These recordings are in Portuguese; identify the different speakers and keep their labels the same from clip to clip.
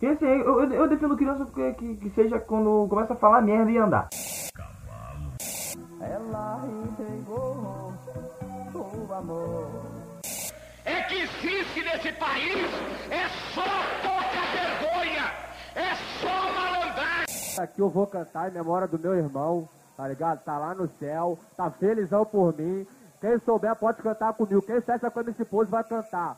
Speaker 1: Esse aí, eu, eu, eu defendo criança que, que, que seja quando começa a falar merda e andar.
Speaker 2: Ela entregou o amor.
Speaker 3: É que existe nesse país é só pouca vergonha, é só malandragem.
Speaker 4: Aqui eu vou cantar em memória do meu irmão, tá ligado? Tá lá no céu, tá felizão por mim. Quem souber pode cantar comigo. Quem festa com esse pose vai cantar.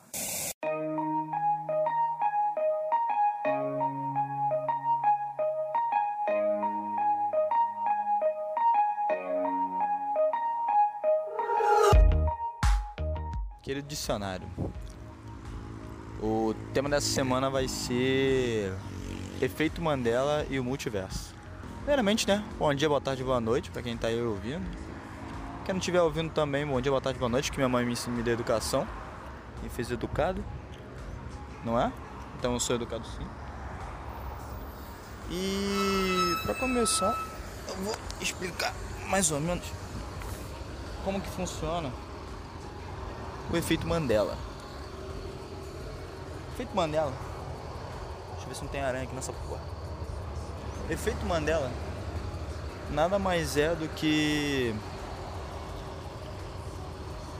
Speaker 5: Dicionário, o tema dessa semana vai ser Efeito Mandela e o Multiverso. Primeiramente, né? Bom dia, boa tarde, boa noite para quem tá aí ouvindo. Quem não estiver ouvindo também, bom dia, boa tarde, boa noite, que minha mãe me ensinou da educação. Me fez educado, não é? Então eu sou educado sim. E para começar, eu vou explicar mais ou menos como que funciona o efeito Mandela. Efeito Mandela. Deixa eu ver se não tem aranha aqui nessa porra. Efeito Mandela nada mais é do que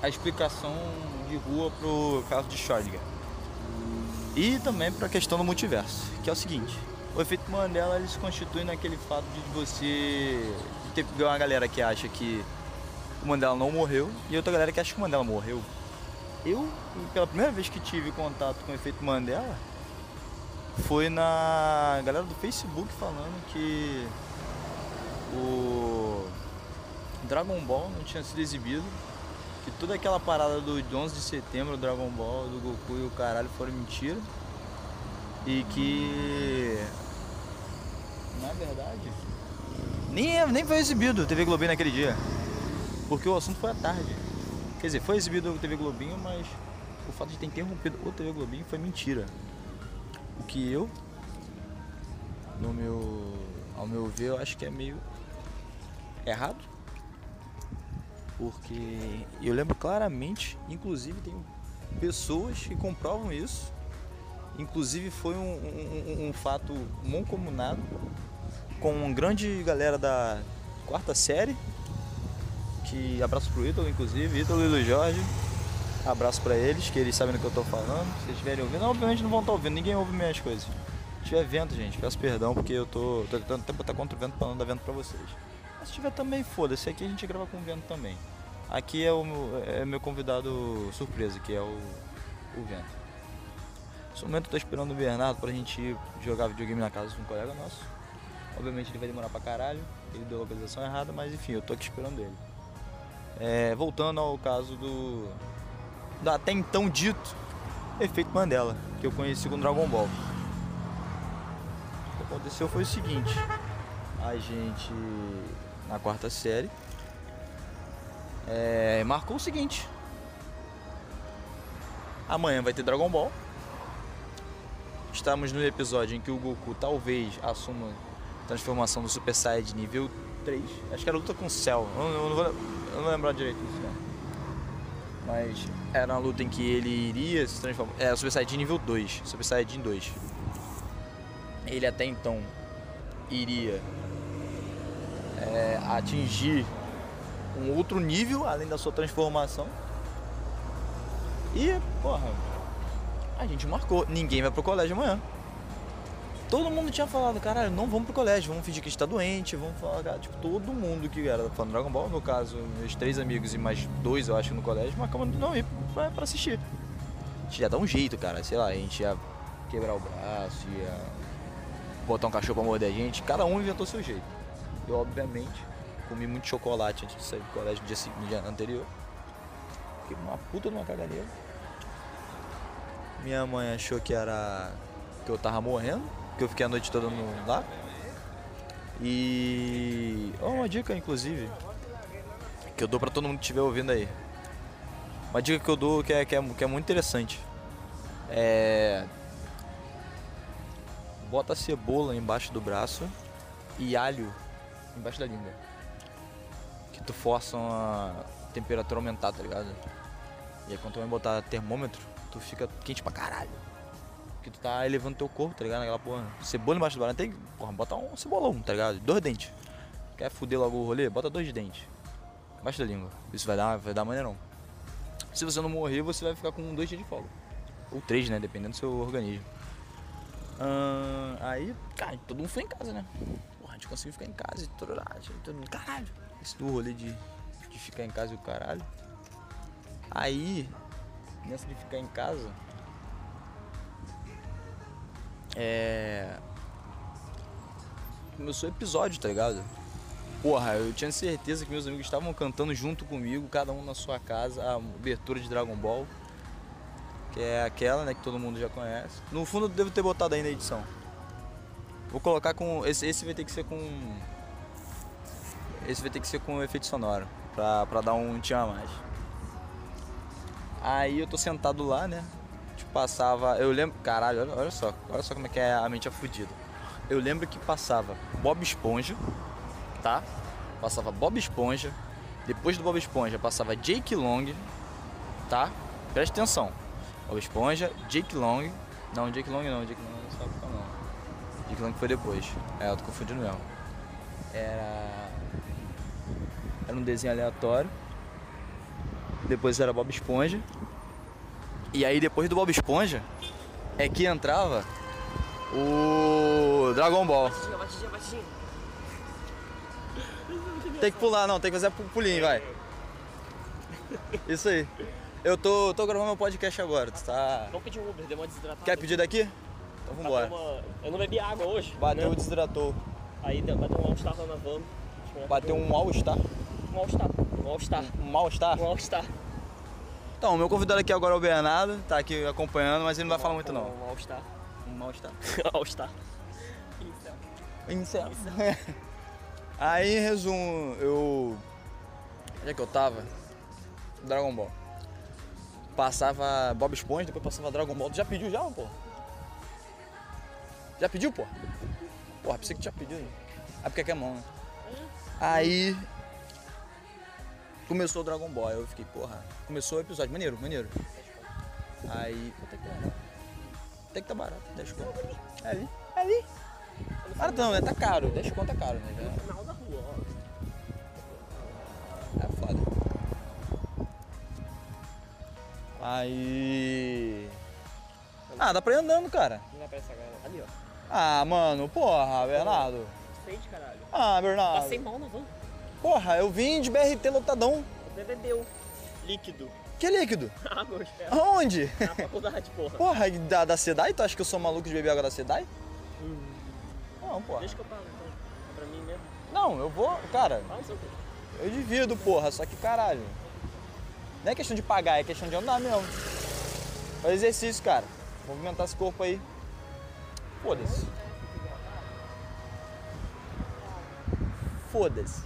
Speaker 5: a explicação de rua pro caso de Schrödinger. E também para a questão do multiverso, que é o seguinte: o efeito Mandela ele se constitui naquele fato de você ter uma galera que acha que o Mandela não morreu e outra galera que acha que o Mandela morreu. Eu, pela primeira vez que tive contato com o efeito Mandela, foi na galera do Facebook falando que o Dragon Ball não tinha sido exibido, que toda aquela parada do 11 de setembro, o Dragon Ball, do Goku e o caralho foram mentira. E que, na verdade, nem, nem foi exibido TV Globinho naquele dia, porque o assunto foi à tarde. Quer dizer, foi exibido o TV Globinho, mas o fato de ter interrompido o TV Globinho foi mentira. O que eu, no meu, ao meu ver, eu acho que é meio errado. Porque eu lembro claramente, inclusive tem pessoas que comprovam isso. Inclusive foi um, um, um fato mancomunado com uma grande galera da quarta série que abraço pro Ítalo, inclusive, Ítalo e Luiz Jorge. Abraço pra eles, que eles sabem do que eu tô falando. Se estiverem ouvindo, obviamente não vão estar ouvindo, ninguém ouve minhas coisas. Se tiver vento, gente, peço perdão porque eu tô, tô tentando até botar contra o vento pra não dar vento pra vocês. Mas se tiver também, foda-se, aqui a gente grava com vento também. Aqui é o meu, é meu convidado surpresa, que é o, o vento. Nesse momento eu tô esperando o Bernardo pra gente ir jogar videogame na casa de um colega nosso. Obviamente ele vai demorar pra caralho, ele deu a localização errada, mas enfim, eu tô aqui esperando ele. É, voltando ao caso do, do até então dito efeito Mandela, que eu conheci com Dragon Ball. O que aconteceu foi o seguinte: a gente, na quarta série, é, marcou o seguinte: amanhã vai ter Dragon Ball. Estamos no episódio em que o Goku talvez assuma a transformação do Super Saiyajin nível 3. Acho que era luta com o Cell. Eu não, eu não vou, eu não lembro direito disso, não. Mas era uma luta em que ele iria se transformar. Era Super Saiyajin nível 2. Super Saiyajin 2. Ele até então iria é, atingir um outro nível além da sua transformação. E, porra, a gente marcou. Ninguém vai pro colégio amanhã. Todo mundo tinha falado, caralho, não vamos pro colégio, vamos fingir que está doente, vamos falar, cara, tipo, todo mundo que era fã do Dragon Ball, no caso, meus três amigos e mais dois, eu acho, no colégio, marcamos não ir pra, pra assistir. A gente ia dar um jeito, cara, sei lá, a gente ia quebrar o braço, ia botar um cachorro pra morder a gente, cada um inventou seu jeito. Eu, obviamente, comi muito chocolate antes de sair do colégio no dia, no dia anterior. Fiquei uma puta numa caganeira. Minha mãe achou que era que eu tava morrendo, que eu fiquei a noite toda no, lá. E oh, uma dica inclusive que eu dou pra todo mundo que estiver ouvindo aí. Uma dica que eu dou que é, que é, que é muito interessante. É bota cebola embaixo do braço e alho embaixo da língua. Que tu força a temperatura aumentar, tá ligado? E aí quando tu vai botar termômetro, tu fica quente pra caralho. Que tu tá elevando teu corpo, tá ligado? Naquela porra. Cebola embaixo do banana. Tem que, porra, bota um cebolão, tá ligado? Dois dentes. Quer fuder logo o rolê? Bota dois dentes. Embaixo da língua. Isso vai dar, vai dar maneirão. Se você não morrer, você vai ficar com dois dias de folga. Ou três, né? Dependendo do seu organismo. Aí, cara, todo mundo foi em casa, né? Porra, a gente conseguiu ficar em casa e tudo lá. Todo mundo, caralho. Esse do rolê de, de ficar em casa e o caralho. Aí, nessa de ficar em casa. É. Começou o episódio, tá ligado? Porra, eu tinha certeza que meus amigos estavam cantando junto comigo, cada um na sua casa, a abertura de Dragon Ball. Que é aquela, né, que todo mundo já conhece. No fundo eu devo ter botado aí na edição. Vou colocar com. Esse, esse vai ter que ser com. Esse vai ter que ser com efeito sonoro. Pra, pra dar um tchan a mais. Aí eu tô sentado lá, né? Tipo, passava. Eu lembro. Caralho, olha, olha só. Olha só como é que é a mente afudida. Eu lembro que passava Bob Esponja, tá? Passava Bob Esponja. Depois do Bob Esponja passava Jake Long, tá? Presta atenção. Bob Esponja, Jake Long. Não, Jake Long não, Jake Long não sabe época não. Jake Long foi depois. É, eu tô confundindo mesmo. Era. Era um desenho aleatório. Depois era Bob Esponja. E aí depois do Bob Esponja é que entrava o Dragon Ball.
Speaker 6: Batidinha, batidinha.
Speaker 5: Tem que pular, não, tem que fazer pu- pulinho, vai. Isso aí. Eu tô, tô gravando meu podcast agora, tu tá.
Speaker 6: Vamos pedir um Uber, deu uma desidratada.
Speaker 5: Quer pedir daqui? Então
Speaker 6: Bateu
Speaker 5: vambora.
Speaker 6: uma- Eu não bebi água hoje.
Speaker 5: Bateu,
Speaker 6: né?
Speaker 5: desidratou.
Speaker 6: Aí deu- bateu um all-star lá na van.
Speaker 5: Bateu um all-star.
Speaker 6: Um all-star. Um all-star.
Speaker 5: Um mal-star.
Speaker 6: Um all-star.
Speaker 5: Então, meu convidado aqui agora é o Bernardo, tá aqui acompanhando, mas ele não vai falar muito não.
Speaker 6: Um all-star.
Speaker 5: Um mal-star.
Speaker 6: all-star.
Speaker 5: Incel. Aí, em resumo, eu. Onde é que eu tava? Dragon Ball. Passava Bob Esponja, depois passava Dragon Ball. Tu já pediu já, pô? Já pediu, pô? Porra, pensei que tinha pedido. É porque aqui é mão, né? Aí. Começou o Dragon Ball, eu fiquei, porra. Começou o episódio, maneiro, maneiro. Aí. Até que barato. Até que tá barato, 10 conto. É ali, é ali. Barato não, né? Tá caro, 10 conto é caro, né? Já.
Speaker 6: Final da rua, ó.
Speaker 5: É foda. Aí. Ah, dá pra ir andando, cara.
Speaker 6: Não vai pra essa galera. Ali, ó.
Speaker 5: Ah, mano, porra, Bernardo.
Speaker 6: Sente, caralho.
Speaker 5: Ah, Bernardo.
Speaker 6: Passei mal na van.
Speaker 5: Porra, eu vim de BRT lotadão.
Speaker 6: Você bebeu. Líquido.
Speaker 5: Que líquido?
Speaker 6: Água, espera.
Speaker 5: Aonde?
Speaker 6: Na faculdade, porra.
Speaker 5: Porra, da, da Sedai? Tu acha que eu sou maluco de beber água da Sedai? Não, porra.
Speaker 6: Deixa que eu pago, então. É pra mim mesmo.
Speaker 5: Não, eu vou. Cara,
Speaker 6: Fala o seu
Speaker 5: eu divido, porra, só que caralho. Não é questão de pagar, é questão de andar mesmo. Fazer exercício, cara. Movimentar esse corpo aí. Foda-se. Foda-se.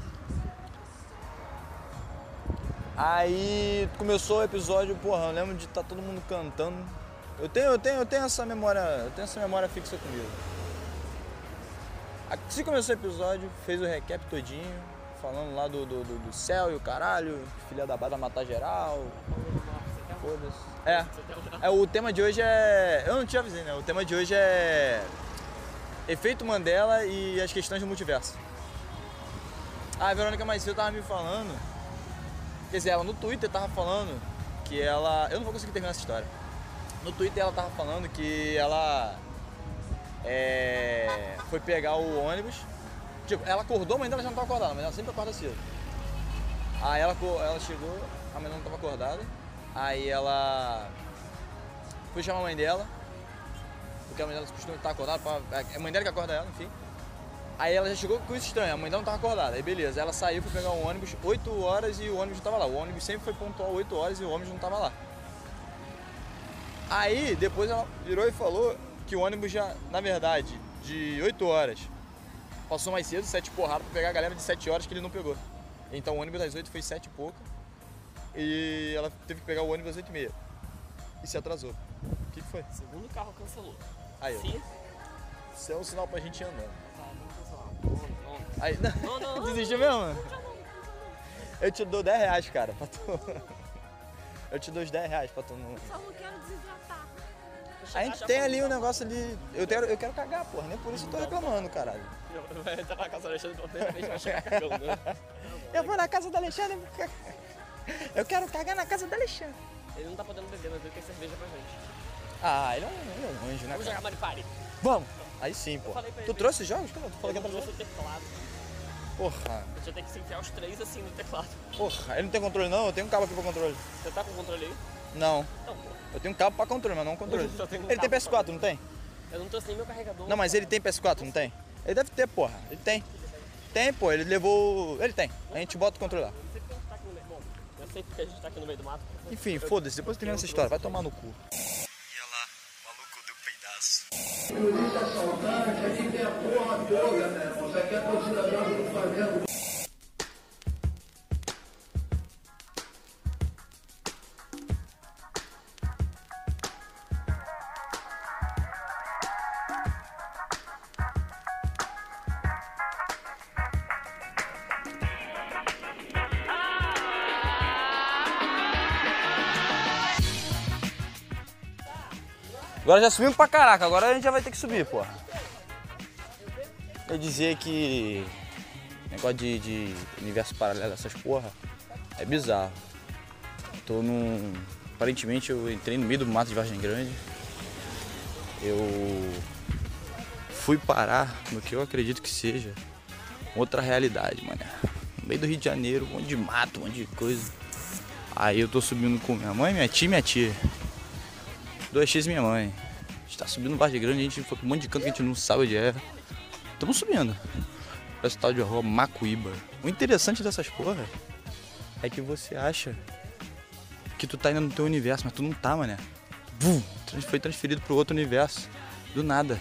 Speaker 5: Aí começou o episódio, porra, eu lembro de estar todo mundo cantando. Eu tenho, eu tenho, eu tenho essa memória, eu tenho essa memória fixa comigo. Assim começou o episódio, fez o recap todinho, falando lá do, do, do- do céu e o caralho, filha da bada matar geral. Foda-se. É. é. O tema de hoje é. Eu não te avisei, né? O tema de hoje é. Efeito Mandela e as questões do multiverso. Ah, a Verônica mais tava me falando. Quer dizer, ela no Twitter tava falando que ela. Eu não vou conseguir terminar essa história. No Twitter ela tava falando que ela. É, foi pegar o ônibus. Tipo, ela acordou, mas ainda ela já não tava acordada, mas ela sempre acorda cedo. Aí ela, ela chegou, a mãe não tava acordada. Aí ela foi chamar a mãe dela, porque a mãe dela costuma estar acordada, pra, é a mãe dela que acorda ela, enfim. Aí ela já chegou com isso estranho, a mãe não tava acordada. Aí beleza, ela saiu foi pegar um ônibus 8 horas e o ônibus não tava lá. O ônibus sempre foi pontual 8 horas e o ônibus não tava lá. Aí depois ela virou e falou que o ônibus já, na verdade, de 8 horas passou mais cedo, 7 porradas, pra pegar a galera de 7 horas que ele não pegou. Então o ônibus das 8 foi 7 e pouco. E ela teve que pegar o ônibus às 8 e meia. E se atrasou. O que, que foi?
Speaker 6: Segundo carro cancelou.
Speaker 5: Aí, ó.
Speaker 6: Se.
Speaker 5: Isso é um sinal pra gente andando. Aí,
Speaker 6: Não, não, não.
Speaker 5: Desistiu mesmo? Eu te dou 10 reais, cara, pra tu. Eu te dou os 10 reais pra tu não.
Speaker 7: Só não quero desidratar.
Speaker 5: A gente tem ali um negócio ali. Eu quero, eu quero cagar, porra. Nem por isso eu tô reclamando, caralho.
Speaker 6: Vai entrar na casa do Alexandre vai chegar cagando, né?
Speaker 5: Eu vou na casa do Alexandre. Eu quero cagar na casa do Alexandre.
Speaker 6: Ele não tá podendo beber, mas ele tem cerveja pra gente.
Speaker 5: Ah, ele é um, ele é um anjo, né,
Speaker 6: Vamos jogar Mario Party.
Speaker 5: Vamos! Aí sim, pô. Tu
Speaker 6: ele.
Speaker 5: trouxe jogos? Cara, tu falou que
Speaker 6: Eu
Speaker 5: trouxe.
Speaker 6: trouxe o teclado.
Speaker 5: Porra,
Speaker 6: gente vai ter que se enfiar os três assim no teclado.
Speaker 5: porra. Ele não tem controle não? Eu tenho um cabo aqui pra controle.
Speaker 6: Você tá com controle aí?
Speaker 5: Não.
Speaker 6: Não, pô.
Speaker 5: Eu tenho um cabo pra controle, mas não um controle.
Speaker 6: Um
Speaker 5: Ele tem
Speaker 6: cabo pra-
Speaker 5: PS4, não tem?
Speaker 6: Eu não trouxe nem meu carregador.
Speaker 5: Não, mas ele tem PS4, não tem? Ele deve ter, porra. Ele tem. Tem, pô. Ele levou... Ele tem. A gente bota o controle lá.
Speaker 6: Eu sei porque a gente tá aqui no meio. Bom, eu sei porque a gente tá aqui no meio do mato.
Speaker 5: Enfim, foda-se. Depois termina essa história. Vai tomar no cu. Ia lá. O maluco deu peidaço. Agora já subimos pra caraca, agora a gente já vai ter que subir, porra. Eu dizer que negócio de, de universo paralelo, essas porra, é bizarro. Tô num. Aparentemente eu entrei no meio do mato de Vargem Grande. Eu fui parar no que eu acredito que seja outra realidade, mano. No meio do Rio de Janeiro, um monte de mato, um monte de coisa. Aí eu tô subindo com minha mãe, minha tia e minha tia. 2x minha mãe. A gente tá subindo Vargem Grande, a gente foi pra um monte de canto que a gente não sabe onde é. Estamos subindo. Parece tal de rua Macuíba. O interessante dessas porra é que você acha que tu tá indo no teu universo, mas tu não tá, mané. Bum! Foi transferido pro outro universo. Do nada.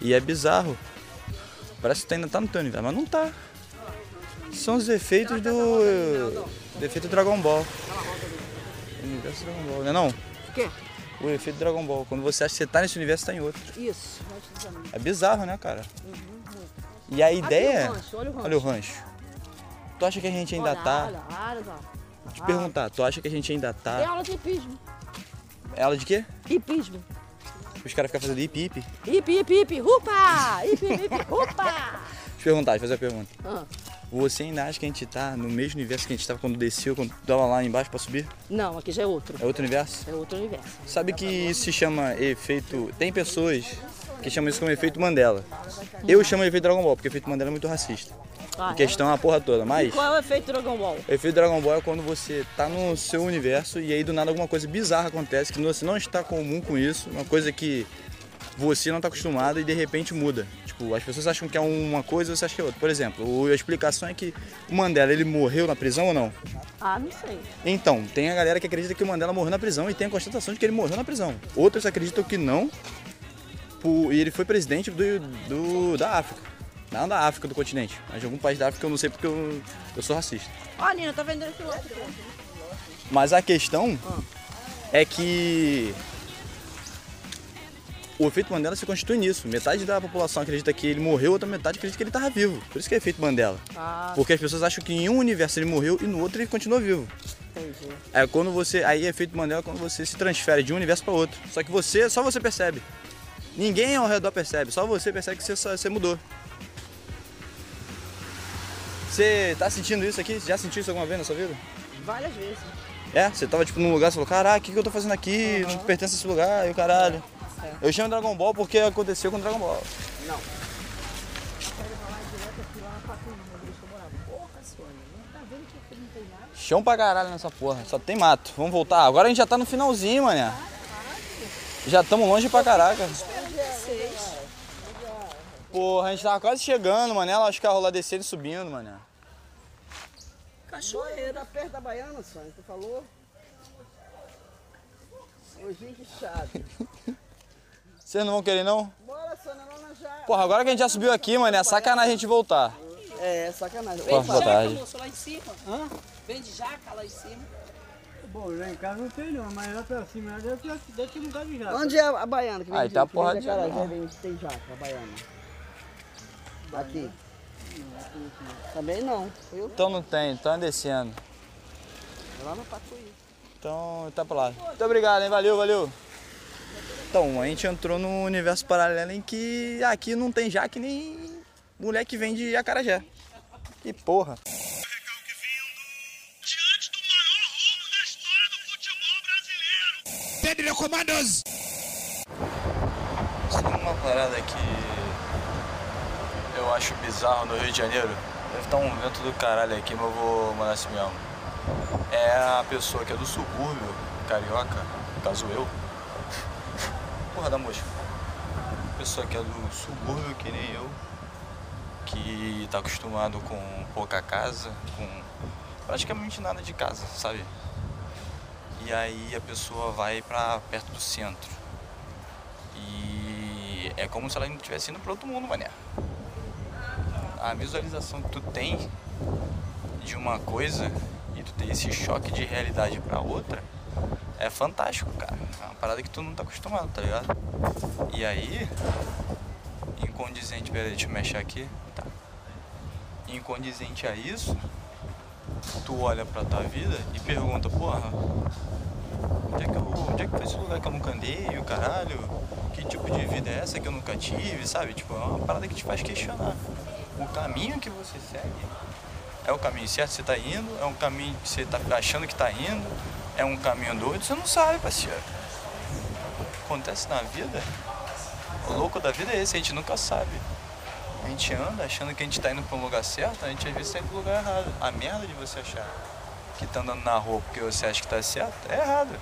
Speaker 5: E é bizarro. Parece que tu ainda tá no teu universo, mas não tá. São os efeitos do. do efeito Dragon Ball. Universo Dragon Ball, né não?
Speaker 7: O quê?
Speaker 5: O efeito Dragon Ball. Quando você acha que você tá nesse universo, tá em outro.
Speaker 7: Isso.
Speaker 5: É bizarro, né, cara? E a ideia.
Speaker 7: rancho, olha o rancho.
Speaker 5: Olha o rancho. Tu acha que a gente ainda
Speaker 7: olha,
Speaker 5: tá.
Speaker 7: Olha, olha, olha.
Speaker 5: Vou te perguntar, tu acha que a gente ainda
Speaker 7: É
Speaker 5: tá.
Speaker 7: aula de hipismo.
Speaker 5: Ela de quê?
Speaker 7: Hipismo.
Speaker 5: Os caras ficam fazendo hip hip. Deixa
Speaker 7: Hip, hip, hip, rupa! Hip, hip, rupa!
Speaker 5: eu perguntar, deixa eu fazer a pergunta.
Speaker 7: Ah,
Speaker 5: Você ainda acha que a gente tá no mesmo universo que a gente tava quando desceu, quando tava lá embaixo pra subir?
Speaker 7: não, aqui já é outro.
Speaker 5: É outro universo?
Speaker 7: É outro universo.
Speaker 5: Sabe que isso se chama efeito. Tem pessoas que chamam isso como efeito Mandela. Eu chamo de efeito Dragon Ball, porque efeito Mandela é muito racista.
Speaker 7: Ah,
Speaker 5: A questão é a porra toda,
Speaker 7: é?
Speaker 5: mas.
Speaker 7: Qual é o efeito Dragon Ball?
Speaker 5: O efeito Dragon Ball é quando você tá no seu universo e aí do nada alguma coisa bizarra acontece que você não está comum com isso, uma coisa que você não está acostumado e de repente muda. Tipo, as pessoas acham que é uma coisa, você acha que é outra. Por exemplo, a explicação é que o Mandela, ele morreu na prisão ou não?
Speaker 7: Ah, não sei.
Speaker 5: Então, tem a galera que acredita que o Mandela morreu na prisão e tem a constatação de que ele morreu na prisão. Outros acreditam que não, e ele foi presidente do, do- da África. Não da África, do continente, mas de algum país da África eu não sei porque eu, eu sou racista.
Speaker 7: Ó, Nina, tá vendendo esse outro.
Speaker 5: Mas a questão é que o efeito Mandela se constitui nisso. Metade da população acredita que ele morreu, outra metade acredita que ele estava vivo. Por isso que é efeito Mandela.
Speaker 7: Ah,
Speaker 5: Porque as pessoas acham que em um universo ele morreu e no outro ele continuou vivo.
Speaker 7: entendi.
Speaker 5: É quando você. Aí é efeito Mandela quando você se transfere de um universo para outro. Só que você, só você percebe. Ninguém ao redor percebe, só você percebe que você, você mudou. Você tá sentindo isso aqui? Já sentiu isso alguma vez na sua vida?
Speaker 7: Várias vezes.
Speaker 5: É, você tava tipo num lugar, você falou, caraca, o que, que eu tô fazendo aqui? Não pertence a esse lugar, e o caralho. Eu chamo Dragon Ball porque aconteceu com Dragon Ball. Chão pra caralho nessa porra, só tem mato. Vamos voltar. Agora a gente já tá no finalzinho, mané. Já estamos longe pra caraca. Porra, a gente tava quase chegando, mané. Lá os carros lá descendo e subindo, mané.
Speaker 2: Cachoeira perto da Baiana, Sônia, tu falou? Hoje que chato.
Speaker 5: Vocês não vão querer não?
Speaker 2: Bora, Sônia, lá na já.
Speaker 5: Porra, agora que a gente já subiu aqui, mané, é sacanagem a gente voltar.
Speaker 2: É, sacanagem.
Speaker 5: Porra, boa tarde.
Speaker 7: moço, lá em cima. Hã? Vende jaca lá em cima.
Speaker 8: Bom, lá em casa não sei não, mas lá pra cima deve ter, deve ter lugar de jaca.
Speaker 2: Onde é a Baiana que vende?
Speaker 5: Aí tá a
Speaker 2: que
Speaker 5: porra
Speaker 2: vende
Speaker 5: de-
Speaker 2: vende, tem jaca, a Baiana. Aqui. Também não. Eu
Speaker 5: Então não tem, então é descendo.
Speaker 2: lá no Pacuí.
Speaker 5: Então tá pra lá. Muito obrigado, hein? Valeu, valeu. Então, a gente entrou num universo paralelo em que aqui não tem Jaque nem mulher que vende acarajé. Que porra.
Speaker 3: Pedro Comandos!
Speaker 5: Sabe uma parada que eu acho bizarro no Rio de Janeiro? Deve estar um vento do caralho aqui, mas eu vou mandar assim mesmo. É a pessoa que é do subúrbio, carioca, no caso eu. Porra da mosca. Pessoa que é do subúrbio, que nem eu, que tá acostumado com pouca casa, com praticamente nada de casa, sabe? E aí a pessoa vai pra perto do centro. E é como se ela não estivesse indo para outro mundo, mané. A visualização que tu tem de uma coisa e tu ter esse choque de realidade para outra é fantástico, cara. É uma parada que tu não tá acostumado, tá ligado? E aí, incondizente, peraí, deixa eu mexer aqui. Tá. Incondizente a isso, tu olha pra tua vida e pergunta, porra, onde é que, eu, onde é que foi esse lugar que eu nunca andei, o caralho? Que tipo de vida é essa que eu nunca tive, sabe? Tipo, é uma parada que te faz questionar. O caminho que você segue é o caminho certo que você tá indo, é um caminho que você tá achando que tá indo, é um caminho doido, você não sabe, parceiro. Acontece na vida, o louco da vida é esse, a gente nunca sabe. A gente anda achando que a gente tá indo pra um lugar certo, a gente às vezes tá indo pro lugar errado. A merda de você achar que tá andando na rua porque você acha que tá certo é errado.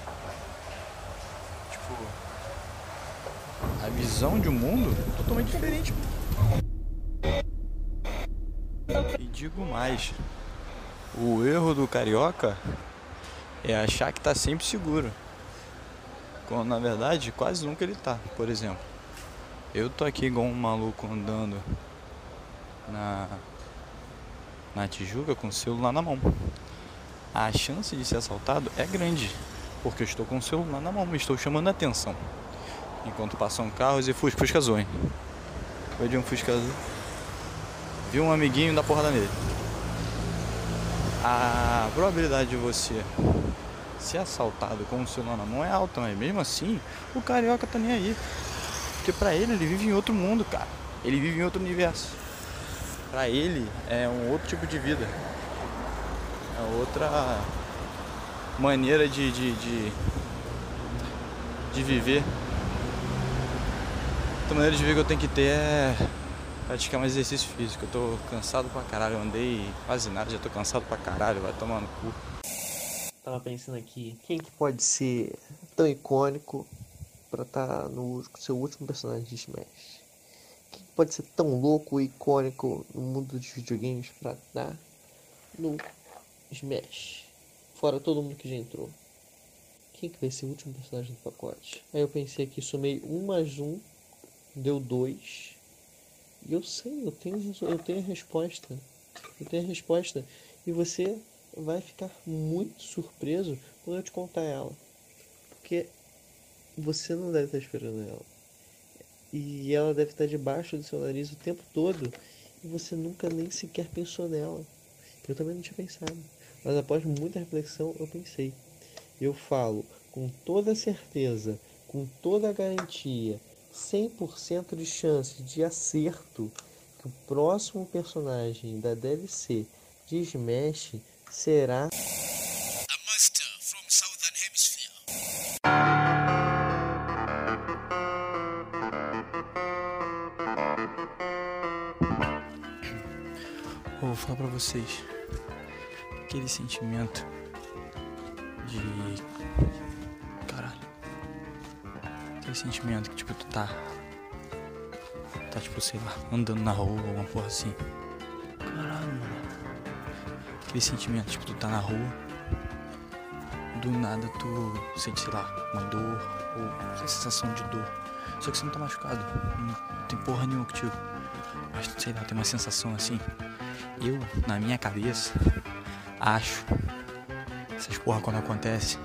Speaker 5: Tipo, a visão de um mundo é totalmente diferente. E digo mais, o erro do carioca é achar que tá sempre seguro. Quando na verdade quase nunca ele tá, por exemplo. Eu tô aqui igual um maluco andando na, na Tijuca com o celular na mão. A chance de ser assaltado é grande, porque eu estou com o celular na mão estou chamando a atenção. Enquanto passam carros e fusca, fusca hein? Foi de um fusca azul. Vi um amiguinho dar porrada nele. A probabilidade de você ser assaltado com o celular na mão é alta, mas mesmo assim, o carioca tá nem aí. Porque pra ele, ele vive em outro mundo, cara. Ele vive em outro universo. Pra ele, é um outro tipo de vida. É outra maneira de, de, de, de viver. Outra maneira de viver que eu tenho que ter é praticar mais exercício físico. Eu tô cansado pra caralho, eu andei quase nada, já tô cansado pra caralho, vai tomar no cu.
Speaker 9: Tava pensando aqui, quem que pode ser tão icônico pra estar tá no seu último personagem de Smash? Quem pode ser tão louco e icônico no mundo dos videogames pra estar tá no Smash? Fora todo mundo que já entrou. Quem que vai ser o último personagem do pacote? Aí eu pensei aqui, somei um mais um, deu dois. Eu sei, eu tenho, eu tenho a resposta. Eu tenho a resposta. E você vai ficar muito surpreso quando eu te contar ela. Porque você não deve estar esperando ela. E ela deve estar debaixo do seu nariz o tempo todo. E você nunca nem sequer pensou nela. Eu também não tinha pensado. Mas após muita reflexão, eu pensei. Eu falo com toda certeza, com toda garantia, 100% de chance de acerto que o próximo personagem da DLC de Smash será
Speaker 3: A master from Southern Hemisphere.
Speaker 5: Eu vou falar pra vocês. Sentimento que tipo tu tá. Tá tipo, sei lá, andando na rua, alguma porra assim. Caralho, mano. Aquele sentimento, tipo, tu tá na rua. Do nada tu sente, sei lá, uma dor ou sensação de dor. Só que você não tá machucado. Não tem porra nenhuma contigo. Mas sei lá, tem uma sensação assim. Eu, na minha cabeça, acho. Essas porra quando acontece.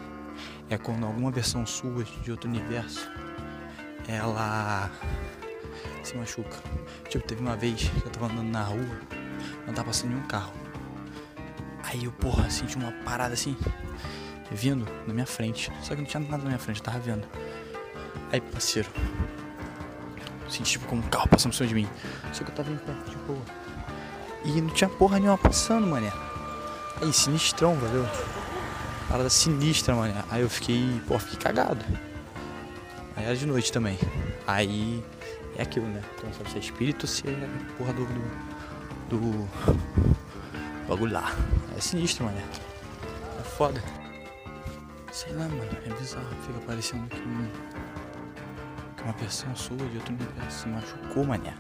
Speaker 5: É quando alguma versão sua de outro universo. Ela se machuca. Tipo, teve uma vez que eu tava andando na rua, não tava passando nenhum carro. Aí eu, porra, senti uma parada assim, vindo na minha frente. Só que não tinha nada na minha frente, eu tava vendo.
Speaker 10: Aí, parceiro. Senti tipo como um carro passando por cima de mim. Só que eu tava em pé, boa. E não tinha porra nenhuma passando, mané. Aí, sinistrão, valeu? Parada sinistra, mané. Aí eu fiquei, pô, fiquei cagado. Aí era de noite também. Aí é aquilo, né? Então se é espírito se é porra do. do. do bagulho lá. É sinistro, mané. É foda. Sei lá, mano. É bizarro. Fica parecendo que, um, que uma pessoa sua de outro universo se machucou, mané.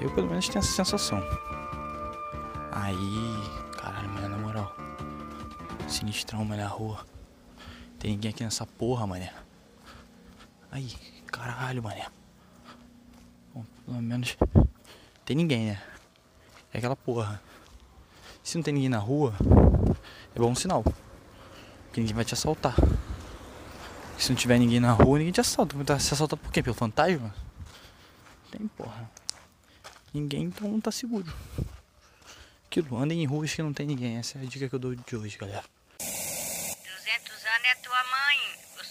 Speaker 10: Eu pelo menos tenho essa sensação. Aí. Caralho, mané, na moral. Sinistrão, mané, na rua. Tem ninguém aqui nessa porra, mané. Aí, caralho, mané. Bom, pelo menos. Tem ninguém, né? É aquela porra. Se não tem ninguém na rua, é bom sinal. Porque ninguém vai te assaltar. Se não tiver ninguém na rua, ninguém te assalta. Se assaltar por quê? Pelo fantasma? Tem porra. Ninguém então não tá seguro. Aquilo, andem em ruas que não tem ninguém. Essa é a dica que eu dou de hoje, galera.
Speaker 11: 200 anos é tua mãe,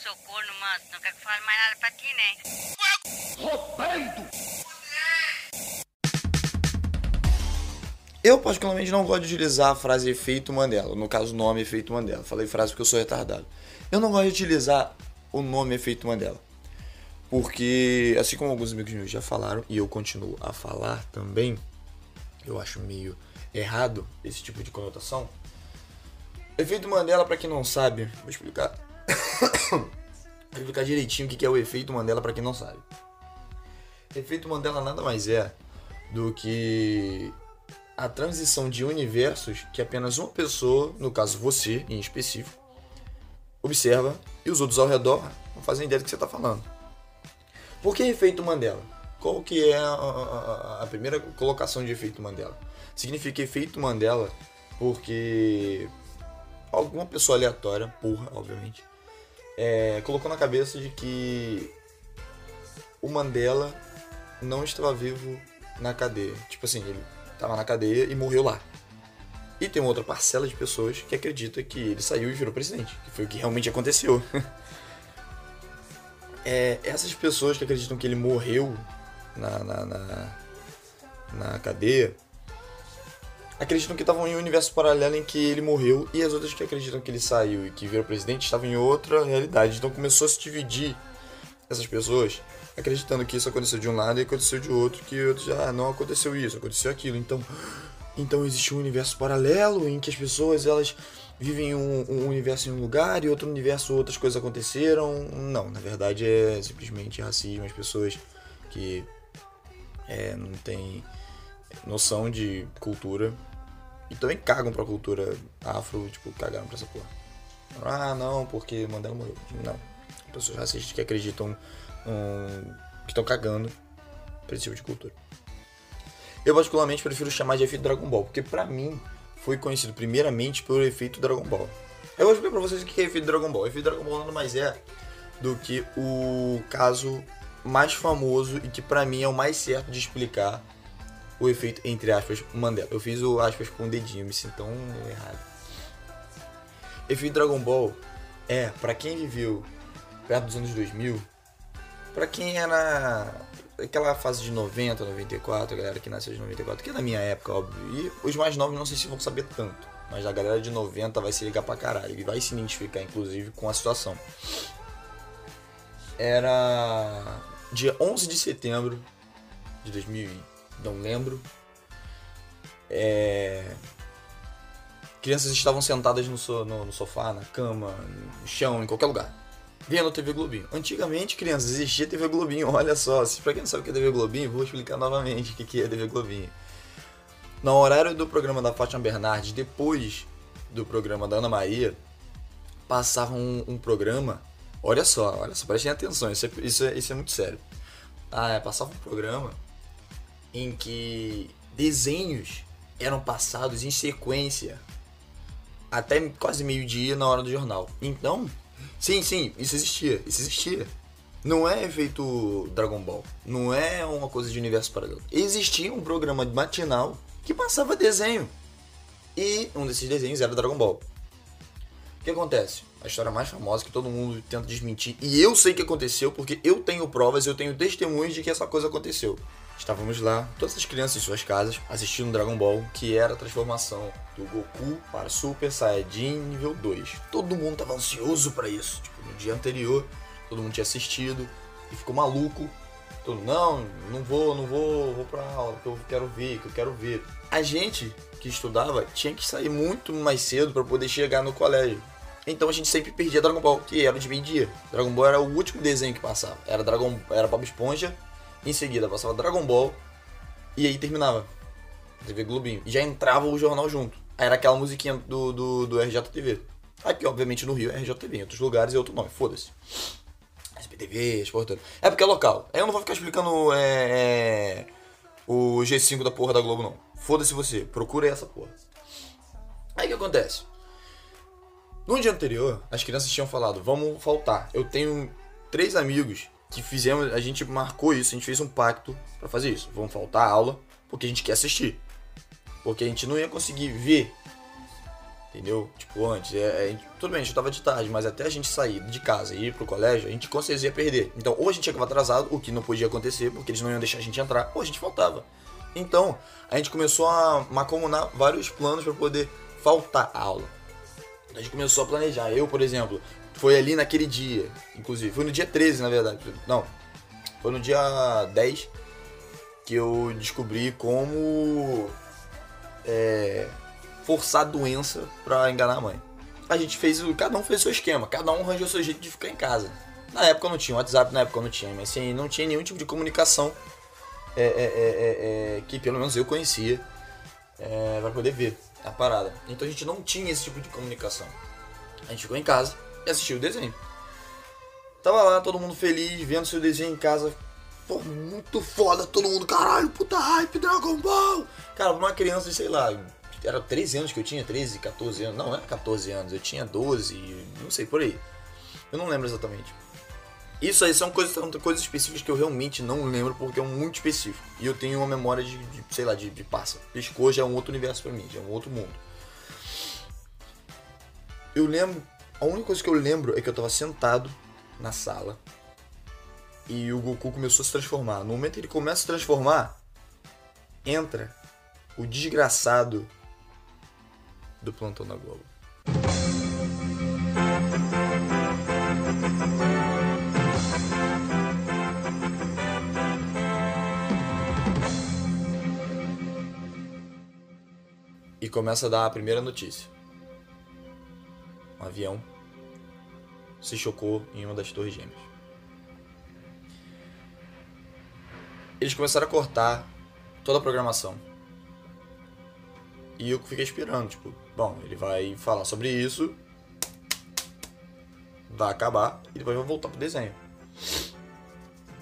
Speaker 11: seu corno manso. Não quero que fale mais nada pra ti, né?
Speaker 3: Roubando!
Speaker 5: Eu, particularmente, não gosto de utilizar a frase efeito Mandela. No caso, nome efeito Mandela. Falei frase porque eu sou retardado. Eu não gosto de utilizar o nome efeito Mandela. Porque, assim como alguns amigos meus já falaram, e eu continuo a falar também, eu acho meio errado esse tipo de conotação. Efeito Mandela, para quem não sabe, vou explicar. explicar direitinho o que é o efeito Mandela para quem não sabe. Efeito Mandela nada mais é do que a transição de universos que apenas uma pessoa, no caso você em específico, observa e os outros ao redor não fazem ideia do que você está falando. Por que efeito Mandela? Qual que é a, a, a, primeira colocação de efeito Mandela? Significa efeito Mandela porque alguma pessoa aleatória, porra, obviamente, é, colocou na cabeça de que o Mandela não estava vivo na cadeia. Tipo assim, ele estava na cadeia e morreu lá. E tem uma outra parcela de pessoas que acredita que ele saiu e virou presidente, que foi o que realmente aconteceu. é, essas pessoas que acreditam que ele morreu na, na, na, na cadeia acreditam que estavam em um universo paralelo em que ele morreu e as outras que acreditam que ele saiu e que virou presidente estavam em outra realidade. Então começou a se dividir essas pessoas acreditando que isso aconteceu de um lado e aconteceu de outro, que já ah, não aconteceu isso, aconteceu aquilo. Então, então existe um universo paralelo em que as pessoas elas vivem um, um universo em um lugar e outro universo outras coisas aconteceram. Não, na verdade é simplesmente racismo, as pessoas que é, não têm noção de cultura e também cagam pra cultura afro, tipo, cagaram pra essa porra. Ah, não, porque Mandela morreu. Não. Pessoas racistas que acreditam um, que estão cagando pra esse tipo de cultura. Eu particularmente prefiro chamar de efeito Dragon Ball, porque pra mim foi conhecido primeiramente pelo efeito Dragon Ball. Eu vou explicar pra vocês o que é efeito Dragon Ball. Efeito Dragon Ball nada mais é do que o caso mais famoso e que pra mim é o mais certo de explicar o efeito, entre aspas, Mandela. Eu fiz o aspas com o dedinho, me sinto tão errado. Efeito Dragon Ball é, para quem viveu perto dos anos 2000, para quem era aquela fase de 90, 94, a galera que nasceu de 94, que é da minha época, óbvio. E os mais novos não sei se vão saber tanto, mas a galera de 90 vai se ligar pra caralho e vai se identificar, inclusive, com a situação. Era dia 11 de setembro de 2000, não lembro. É... Crianças estavam sentadas no, so, no, no sofá, na cama, no chão, em qualquer lugar vendo TV Globinho. Antigamente, crianças, existia TV Globinho, olha só. Se pra quem não sabe o que é TV Globinho, vou explicar novamente o que é TV Globinho. No horário do programa da Fátima Bernardes, depois do programa da Ana Maria, passava um, um programa. Olha só, olha só, prestem atenção, isso é, isso é, isso é muito sério. Ah, é, passava um programa em que desenhos eram passados em sequência até quase meio-dia na hora do jornal. Então, Sim, sim, isso existia, isso existia. Não é efeito Dragon Ball, não é uma coisa de universo paralelo. Existia um programa matinal que passava desenho. E um desses desenhos era Dragon Ball. O que acontece? A história mais famosa que todo mundo tenta desmentir. E eu sei que aconteceu porque eu tenho provas, eu tenho testemunhos de que essa coisa aconteceu. Estávamos lá, todas as crianças em suas casas, assistindo Dragon Ball, que era a transformação do Goku para Super Saiyajin nível 2. Todo mundo tava ansioso para isso. Tipo, no dia anterior, todo mundo tinha assistido e ficou maluco. Todo, não, não vou, não vou, vou pra aula, que eu quero ver, que eu quero ver. A gente que estudava tinha que sair muito mais cedo para poder chegar no colégio. Então a gente sempre perdia Dragon Ball, que era de meio-dia. Dragon Ball era o último desenho que passava. Era Dragon, era Bob Esponja, em seguida passava Dragon Ball e aí terminava. TV Globinho. E já entrava o jornal junto. Aí era aquela musiquinha do, do, do RJTV. Aqui, obviamente, no Rio é RJTV, em outros lugares é outro nome, foda-se. SPTV, toda. É porque é local. Aí eu não vou ficar explicando é, é, o G5 da porra da Globo, não. Foda-se você, procura essa porra. Aí o que acontece? No dia anterior, as crianças tinham falado, vamos faltar. Eu tenho três amigos que fizemos, a gente marcou isso, a gente fez um pacto pra fazer isso. Vamos faltar aula, porque a gente quer assistir. Porque a gente não ia conseguir ver Entendeu? Tipo, antes, é, é, tudo bem, a gente tava de tarde, mas até a gente sair de casa e ir pro colégio, a gente com certeza ia perder. Então, ou a gente chegava atrasado, o que não podia acontecer, porque eles não iam deixar a gente entrar, ou a gente faltava. Então, a gente começou a macomunar vários planos para poder faltar a aula. A gente começou a planejar. Eu, por exemplo, foi ali naquele dia, inclusive, foi no dia 13, na verdade. Não, foi no dia 10 que eu descobri como. É, forçar a doença pra enganar a mãe. A gente fez, cada um fez seu esquema, cada um arranjou seu jeito de ficar em casa. Na época não tinha WhatsApp, na época não tinha, mas assim, não tinha nenhum tipo de comunicação é, é, é, é que pelo menos eu conhecia é, para poder ver a parada. Então a gente não tinha esse tipo de comunicação. A gente ficou em casa e assistiu o desenho. Tava lá, todo mundo feliz, vendo seu desenho em casa. Pô, muito foda, todo mundo, caralho, puta hype, Dragon Ball! Cara, uma criança de, sei lá, era 13 anos que eu tinha, 13, 14 anos. Não, não era 14 anos, eu tinha 12, não sei, por aí. Eu não lembro exatamente. Isso aí são coisas, são coisas específicas que eu realmente não lembro porque é muito específico. E eu tenho uma memória de, de sei lá, de, de passa. Piscou já é um outro universo para mim, já é um outro mundo. Eu lembro. A única coisa que eu lembro é que eu tava sentado na sala e o Goku começou a se transformar. No momento que ele começa a se transformar, entra o desgraçado do Plantão da Globo. E começa a dar a primeira notícia. Um avião se chocou em uma das torres gêmeas. Eles começaram a cortar toda a programação. E eu fiquei esperando, tipo, Bom, ele vai falar sobre isso, vai acabar e depois vai voltar pro desenho.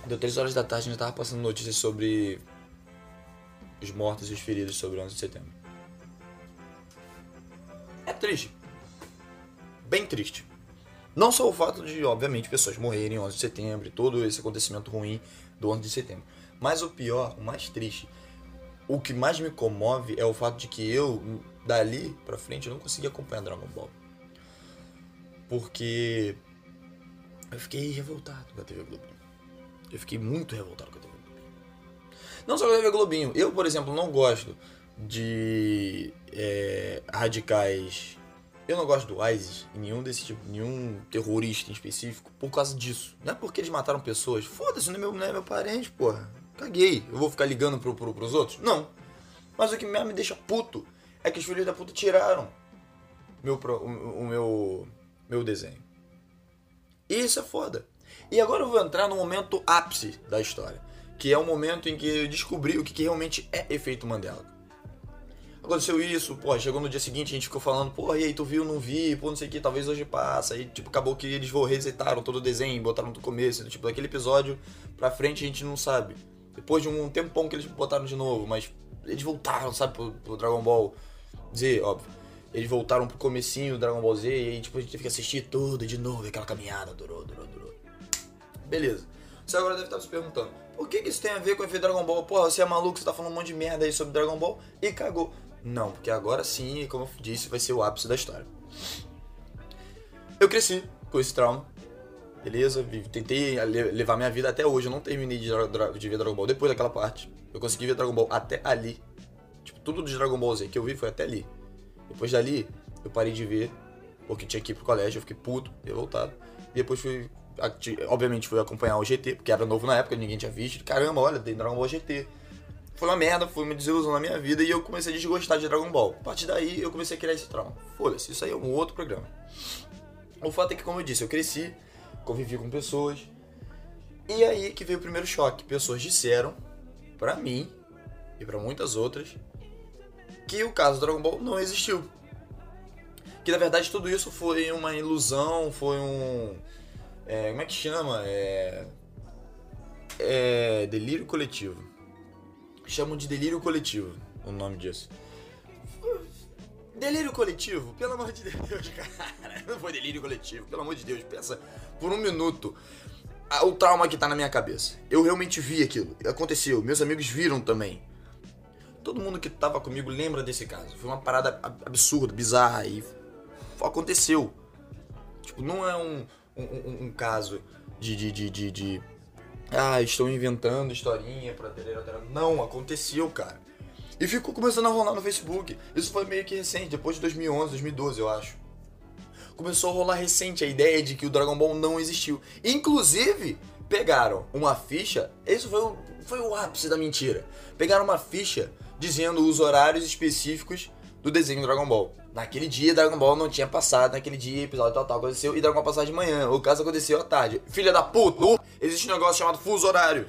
Speaker 5: Deu 3 horas da tarde, a gente tava passando notícias sobre os mortos e os feridos sobre o 11 de setembro. É triste. Bem triste. Não só o fato de, obviamente, pessoas morrerem 11 de setembro e todo esse acontecimento ruim do 11 de setembro. Mas o pior, o mais triste, o que mais me comove é o fato de que eu dali pra frente não consegui acompanhar Dragon Ball. Porque eu fiquei revoltado com a TV Globinho. Eu fiquei muito revoltado com a TV Globinho. Não só com a TV Globinho. Eu, por exemplo, não gosto de é, radicais. Eu não gosto do ISIS, nenhum desse tipo, nenhum terrorista em específico, por causa disso. Não é porque eles mataram pessoas. Foda-se, não, é meu, não é meu parente, porra. Caguei. Eu vou ficar ligando pro, pro, pros outros? Não. Mas o que mesmo me deixa puto é que os filhos da puta tiraram meu, o, o meu, meu desenho. E isso é foda. E agora eu vou entrar no momento ápice da história, que é o momento em que eu descobri o que, que realmente é efeito Mandela. Aconteceu isso, pô, chegou no dia seguinte, a gente ficou falando, pô, e aí, tu viu, não vi, pô, não sei o que, talvez hoje passa. Aí, tipo, acabou que eles resetaram todo o desenho, botaram do começo, tipo, daquele episódio pra frente a gente não sabe. Depois de um tempão que eles botaram de novo, mas eles voltaram, sabe, pro, pro Dragon Ball Z, óbvio. Eles voltaram pro comecinho do Dragon Ball Z e aí, tipo, a gente teve que assistir tudo de novo, aquela caminhada, durou, durou, durou. Beleza. Você agora deve estar se perguntando, por que, que isso tem a ver com o efeito Dragon Ball? Porra, você é maluco, você tá falando um monte de merda aí sobre Dragon Ball e cagou. Não, porque agora sim, como eu disse, vai ser o ápice da história. Eu cresci com esse trauma. Beleza? Tentei le- levar minha vida até hoje. Eu não terminei de, de ver Dragon Ball depois daquela parte. Eu consegui ver Dragon Ball até ali. Tipo, tudo de Dragon Ball Z que eu vi foi até ali. Depois dali, eu parei de ver. Porque tinha que ir pro colégio, eu fiquei puto, eu voltado. E depois fui. Obviamente fui acompanhar o GT, porque era novo na época, ninguém tinha visto. Caramba, olha, tem Dragon Ball GT. Foi uma merda, foi uma desilusão na minha vida e eu comecei a desgostar de Dragon Ball. A partir daí eu comecei a criar esse trauma. Foda-se, isso aí é um outro programa. O fato é que, como eu disse, eu cresci, convivi com pessoas. E aí que veio o primeiro choque. Pessoas disseram pra mim e pra muitas outras que o caso do Dragon Ball não existiu. Que na verdade tudo isso foi uma ilusão, foi um. é, como é que chama? É. É. Delírio coletivo. Chamam de delírio coletivo o nome disso. Delírio coletivo? Pelo amor de Deus, cara. Não foi delírio coletivo, pelo amor de Deus. Pensa por um minuto o trauma que tá na minha cabeça. Eu realmente vi aquilo. Aconteceu. Meus amigos viram também. Todo mundo que tava comigo lembra desse caso. Foi uma parada ab- absurda, bizarra e aconteceu. Tipo, não é um, um, um- um caso de, de, de, de, de- Ah, estou inventando historinha pra ter. Não, aconteceu, cara. E ficou começando a rolar no Facebook. Isso foi meio que recente, depois de 2011, 2012, eu acho. Começou a rolar recente a ideia de que o Dragon Ball não existiu. Inclusive, pegaram uma ficha. Isso foi o, foi o ápice da mentira. Pegaram uma ficha dizendo os horários específicos do desenho Dragon Ball. Naquele dia, Dragon Ball não tinha passado. Naquele dia, episódio tal, tal aconteceu. E Dragon Ball passar de manhã. O caso aconteceu à tarde. Filha da puta! Existe um negócio chamado fuso horário.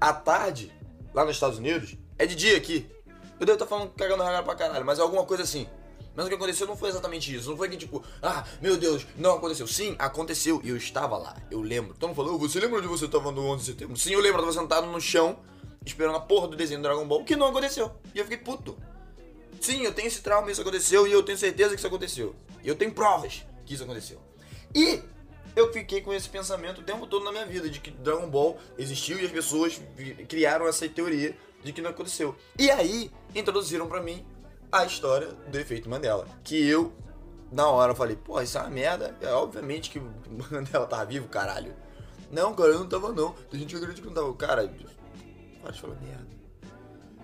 Speaker 5: À tarde, lá nos Estados Unidos, é de dia aqui. Eu devo estar falando cagando regra pra caralho, mas é alguma coisa assim. Mas o que aconteceu não foi exatamente isso. Não foi que tipo, ah, meu Deus, não aconteceu. Sim, aconteceu. E eu estava lá. Eu lembro. Mundo falou, "Ô, você lembra onde você estava no 11 de setembro? Sim, eu lembro. Eu tava sentado no chão, esperando a porra do desenho do Dragon Ball, que não aconteceu. E eu fiquei puto. Sim, eu tenho esse trauma, isso aconteceu, e eu tenho certeza que isso aconteceu. E eu tenho provas que isso aconteceu. E eu fiquei com esse pensamento o tempo todo na minha vida, de que Dragon Ball existiu e as pessoas criaram essa teoria de que não aconteceu. E aí, introduziram pra mim a história do efeito Mandela. Que eu, na hora, falei, pô, isso é uma merda. É obviamente que Mandela tava vivo, caralho. Não, cara, eu não tava não. Tem gente que acredita que não tava. Cara, para de falar merda.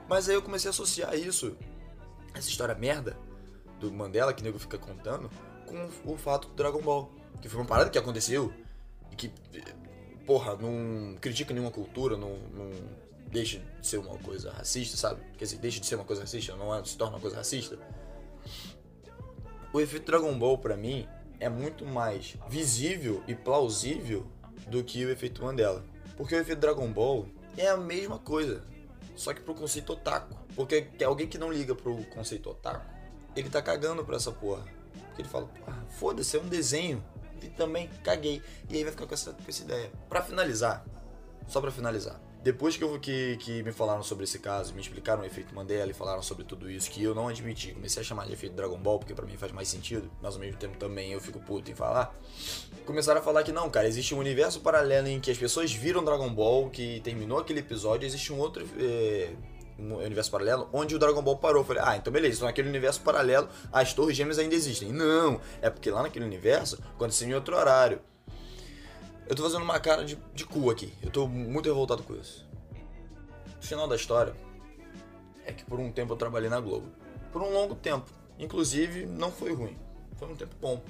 Speaker 5: Mas aí eu comecei a associar isso, essa história merda do Mandela, que o nego fica contando, com o fato do Dragon Ball. Que foi uma parada que aconteceu e que, porra, não critica nenhuma cultura, não, não deixa de ser uma coisa racista, sabe? Quer dizer, deixa de ser uma coisa racista, não é, se torna uma coisa racista. O efeito Dragon Ball, pra mim, é muito mais visível e plausível do que o efeito Mandela. Porque o efeito Dragon Ball é a mesma coisa, só que pro conceito otaku. Porque que alguém que não liga pro conceito otaku, ele tá cagando pra essa porra. Porque ele fala, porra, foda-se, é um desenho. E também caguei. E aí vai ficar com essa, com essa ideia. Pra finalizar, só pra finalizar. Depois que, eu, que, que me falaram sobre esse caso, me explicaram o efeito Mandela e falaram sobre tudo isso, que eu não admiti, comecei a chamar de efeito Dragon Ball, porque pra mim faz mais sentido, mas ao mesmo tempo também eu fico puto em falar. Começaram a falar que não, cara, existe um universo paralelo em que as pessoas viram Dragon Ball, que terminou aquele episódio, existe um outro é, um universo paralelo onde o Dragon Ball parou. Eu falei, ah, então beleza, então naquele universo paralelo as torres gêmeas ainda existem. Não, é porque lá naquele universo aconteceu em outro horário. Eu tô fazendo uma cara de, de cu aqui. Eu tô muito revoltado com isso. O final da história é que por um tempo eu trabalhei na Globo. Por um longo tempo. Inclusive, não foi ruim. Foi um tempo bom.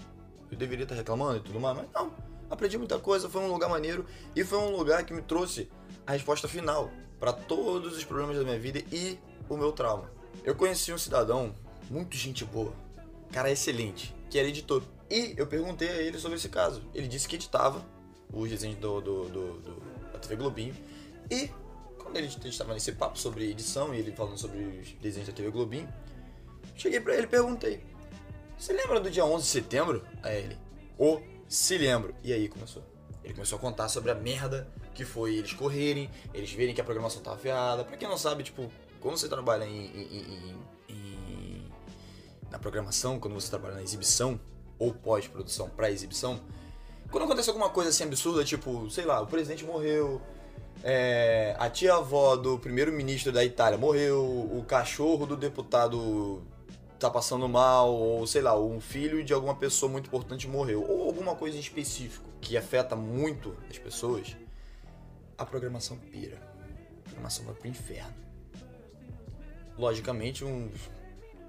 Speaker 5: Eu deveria estar reclamando e tudo mais, mas não. Aprendi muita coisa, foi um lugar maneiro e foi um lugar que me trouxe a resposta final para todos os problemas da minha vida e o meu trauma. Eu conheci um cidadão, muito gente boa, cara excelente, que era editor. E eu perguntei a ele sobre esse caso. Ele disse que editava os desenhos do, do, do, do- da TV Globinho. E quando ele estava nesse papo sobre edição e ele falando sobre os desenhos da TV Globinho, cheguei pra ele e perguntei: Você lembra do dia 11 de setembro? A ele: Ô, se lembro. E aí começou. Ele começou a contar sobre a merda que foi eles correrem, eles verem que a programação tava ferrada. Pra quem não sabe, tipo, quando você trabalha em, em- em- em- na programação, quando você trabalha na exibição ou pós-produção pra exibição, quando acontece alguma coisa assim absurda, tipo, sei lá, o presidente morreu, é, a tia-avó do primeiro-ministro da Itália morreu, o cachorro do deputado
Speaker 12: tá passando mal, ou sei lá, um filho de alguma pessoa muito importante morreu, ou alguma coisa em específico que afeta muito as pessoas, a programação pira. A programação vai pro inferno. Logicamente, uns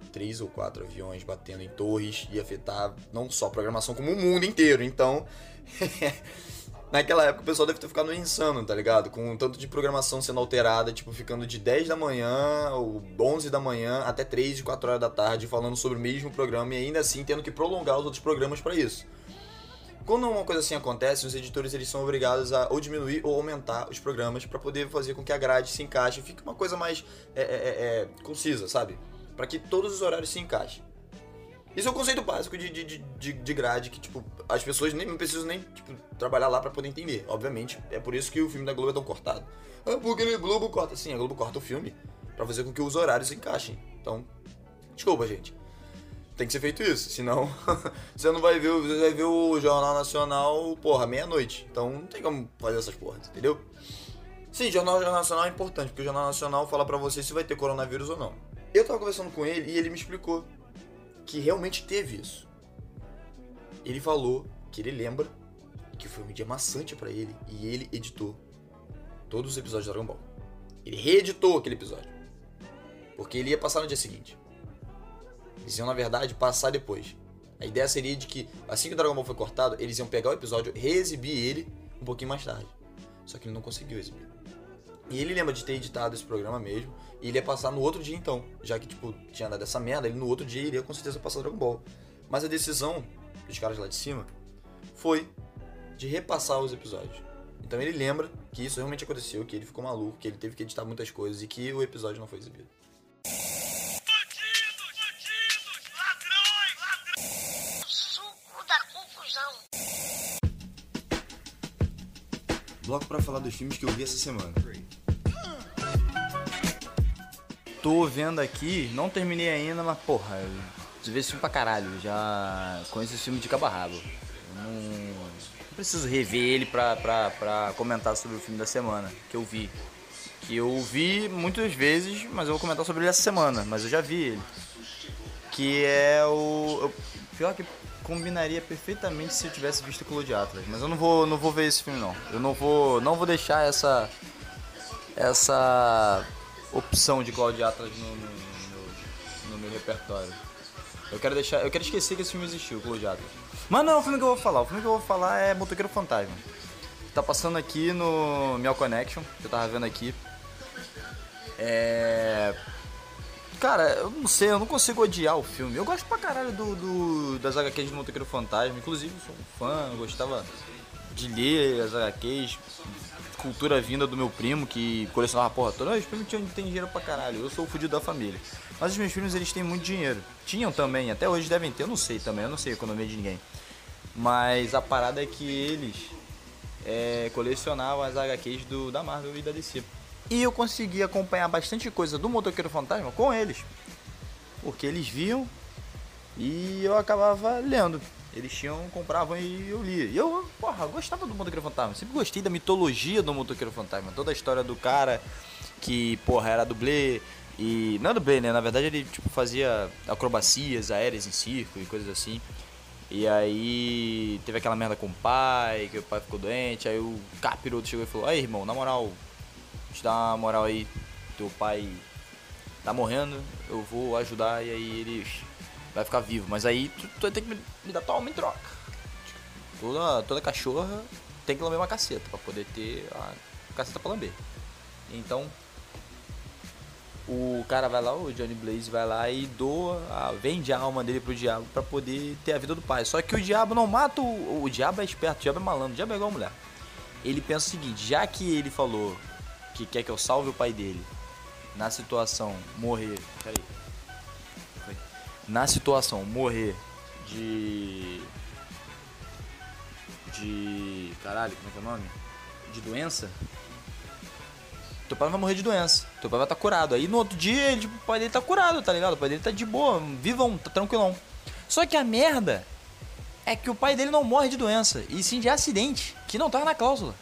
Speaker 12: três ou quatro aviões batendo em torres ia afetar não só a programação, como o mundo inteiro. Então, naquela época o pessoal deve ter ficado insano, tá ligado? Com um tanto de programação sendo alterada, tipo, ficando de 10 da manhã ou 11 da manhã até 3 e 4 horas da tarde falando sobre o mesmo programa e ainda assim tendo que prolongar os outros programas para isso. Quando uma coisa assim acontece, os editores eles são obrigados a ou diminuir ou aumentar os programas para poder fazer com que a grade se encaixe e fique uma coisa mais é, é, é, concisa, sabe? Para que todos os horários se encaixem. Isso é o conceito básico de, de, de, de grade que, tipo, as pessoas nem não precisam nem tipo, trabalhar lá para poder entender. Obviamente, é por isso que o filme da Globo é tão cortado. Ah, porque a Globo corta. Sim, a Globo corta o filme para fazer com que os horários se encaixem. Então, desculpa, gente tem que ser feito isso, senão você não vai ver, você vai ver o Jornal Nacional, porra, meia-noite. Então não tem como fazer essas porras, entendeu? Sim, Jornal Nacional é importante, porque o Jornal Nacional fala pra você se vai ter coronavírus ou não. Eu tava conversando com ele e ele me explicou que realmente teve isso. Ele falou que ele lembra que foi um dia maçante para ele e ele editou todos os episódios de Dragon Ball. Ele reeditou aquele episódio. Porque ele ia passar no dia seguinte. Eles iam, na verdade, passar depois. A ideia seria de que, assim que o Dragon Ball foi cortado, eles iam pegar o episódio, reexibir ele um pouquinho mais tarde. Só que ele não conseguiu exibir. E ele lembra de ter editado esse programa mesmo, e ele ia passar no outro dia então. Já que, tipo, tinha dado essa merda, ele no outro dia iria com certeza passar Dragon Ball. Mas a decisão dos caras lá de cima foi de repassar os episódios. Então ele lembra que isso realmente aconteceu, que ele ficou maluco, que ele teve que editar muitas coisas e que o episódio não foi exibido. Bloco para falar dos filmes que eu vi essa semana.
Speaker 5: Tô vendo aqui, não terminei ainda, mas porra, eu vi esse filme pra caralho. Já conheço esse filme de cabo. Não, não preciso rever ele pra, pra, pra comentar sobre o filme da semana que eu vi. Que eu vi muitas vezes, mas eu vou comentar sobre ele essa semana, mas eu já vi ele. Que é o. Pior que combinaria perfeitamente se eu tivesse visto Cloud Atlas, mas eu não vou, não vou ver esse filme não. Eu não vou, não vou deixar essa essa opção de Cloud Atlas no, no, no, no, meu repertório. Eu quero deixar, eu quero esquecer que esse filme existiu, Cloud Atlas. Mas não é o filme que eu vou falar. O filme que eu vou falar é Motoqueiro Fantasma. Tá passando aqui no Meow Connection, que eu tava vendo aqui. É Cara, eu não sei, eu não consigo odiar o filme. Eu gosto pra caralho do, do das HQs do Motoqueiro Fantasma. Inclusive, sou um fã, eu gostava de ler as HQs. Cultura vinda do meu primo que colecionava a porra toda. Os primos tinham, tem dinheiro pra caralho. Eu sou o fudido da família. Mas os meus filhos, eles têm muito dinheiro. Tinham também, até hoje devem ter. Eu não sei também, eu não sei a economia de ninguém. Mas a parada é que eles é, colecionavam as HQs do, da Marvel e da DC. E eu consegui acompanhar bastante coisa do Motoqueiro Fantasma com eles. Porque eles viam e eu acabava lendo. Eles tinham, compravam e eu lia. E eu, porra, gostava do Motoqueiro Fantasma. Sempre gostei da mitologia do Motoqueiro Fantasma. Toda a história do cara que, porra, era dublê. E. Não é dublê, né? Na verdade ele, tipo, fazia acrobacias aéreas em circo e coisas assim. E aí teve aquela merda com o pai, que o pai ficou doente. Aí o capiroto chegou e falou: Aí, irmão, na moral, te dar uma moral aí, teu pai tá morrendo, eu vou ajudar e aí ele vai ficar vivo. Mas aí tu, tu vai ter que me, me dar tua alma em troca. Toda, toda cachorra tem que lamber uma caceta pra poder ter a caceta pra lamber. Então o cara vai lá, o Johnny Blaze vai lá e doa, a, vende a alma dele pro diabo para poder ter a vida do pai. Só que o diabo não mata o, o diabo é esperto, o diabo é malandro, o diabo é igual a mulher. Ele pensa o seguinte, já que ele falou que quer que eu salve o pai dele na situação morrer. Peraí. Na situação morrer de. De. Caralho, como é que é o nome? De doença. Teu pai vai morrer de doença. Teu pai vai estar tá curado. Aí no outro dia, ele, tipo, o pai dele tá curado, tá ligado? O pai dele tá de boa, vivão, tá tranquilão. Só que a merda é que o pai dele não morre de doença, e sim de acidente, que não tava na cláusula.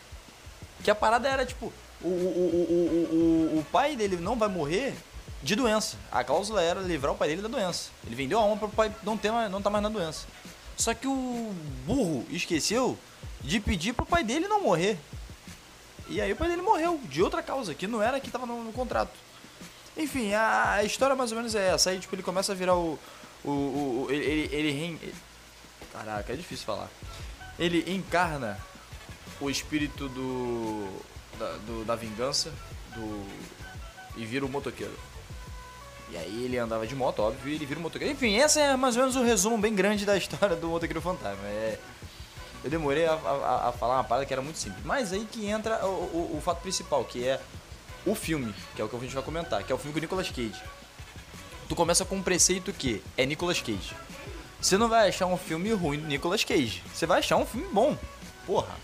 Speaker 5: Que a parada era tipo, o, o, o, o, pai dele não vai morrer de doença. A cláusula era livrar o pai dele da doença. Ele vendeu a alma para o pai não ter não tá mais na doença. Só que o burro esqueceu de pedir pro pai dele não morrer. E aí o pai dele morreu de outra causa, que não era que tava no, no contrato. Enfim, a, a história mais ou menos é essa. Aí tipo, ele começa a virar o. o, o, o- ele, ele, ele Caraca, é difícil falar. Ele encarna o espírito do. Da, do- da vingança do. e vira o motoqueiro. E aí ele andava de moto, óbvio, e ele vira um motoqueiro. Enfim, essa é mais ou menos o resumo bem grande da história do motoqueiro fantasma. É, eu demorei a, a- a falar uma parada que era muito simples. Mas aí que entra o, o- o fato principal, que é o filme, que é o que a gente vai comentar, que é o filme com o Nicolas Cage. Tu começa com um preceito que é Nicolas Cage. Você não vai achar um filme ruim do Nicolas Cage. Você vai achar um filme bom. Porra.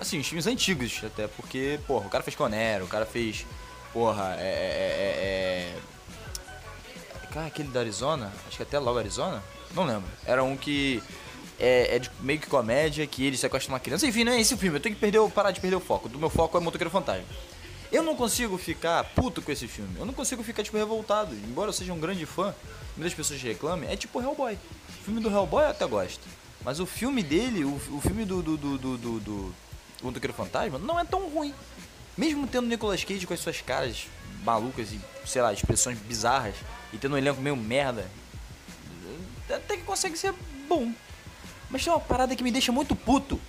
Speaker 5: Assim, os filmes antigos, até porque, porra, o cara fez Conero, o cara fez. Porra, é. é, é, é... Cara, aquele da Arizona, acho que até logo Arizona, não lembro. Era um que é, é de meio que comédia, que ele sequestra uma criança. Enfim, não é esse o filme, eu tenho que perder, parar de perder o foco. Do meu foco é Motoqueiro Fantasma. Eu não consigo ficar puto com esse filme. Eu não consigo ficar, tipo, revoltado. Embora eu seja um grande fã, muitas pessoas reclamem, é tipo Hellboy. O filme do Hellboy eu até gosto. Mas o filme dele, o, o filme do, do, do, do, do, do Motoqueiro Fantasma, não é tão ruim. Mesmo tendo Nicolas Cage com as suas caras malucas e, sei lá, expressões bizarras, e tendo um elenco meio merda, até que consegue ser bom. Mas tem uma parada que me deixa muito puto,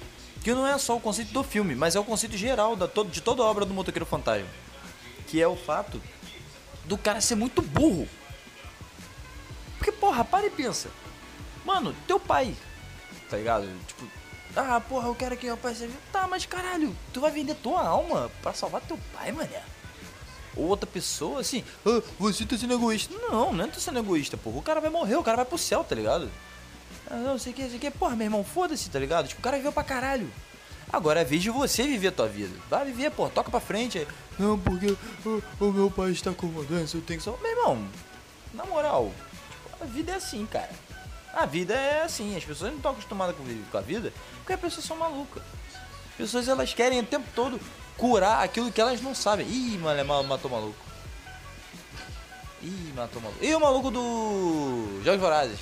Speaker 5: que não é só o conceito do filme, mas é o conceito geral da, to- de toda a obra do Motoqueiro Fantasma. Que é o fato do cara ser muito burro. Porque, porra, para e pensa. Mano, teu pai, tá ligado? Tipo, ah, porra, eu quero que meu pai seja. Tá, mas caralho, tu vai vender tua alma pra salvar teu pai, mané. Ou outra pessoa, assim, ah, você tá sendo egoísta. Não, não é tô sendo egoísta, porra. O cara vai morrer, o cara vai pro céu, tá ligado? Ah, não, sei o que, sei o que. Porra, meu irmão, foda-se, tá ligado? Tipo, o cara viveu pra caralho. Agora é vez de você viver a tua vida. Vai viver, pô, toca pra frente. aí. Não, porque o, o meu pai está com uma doença, eu tenho que salvar. Meu irmão, na moral, tipo, a vida é assim, cara. A vida é assim, as pessoas não estão acostumadas com, a vida porque as pessoas são malucas. As pessoas elas querem o tempo todo curar aquilo que elas não sabem. Ih, mano, matou maluco. Ih, matou maluco. E o maluco do Jogos Vorazes?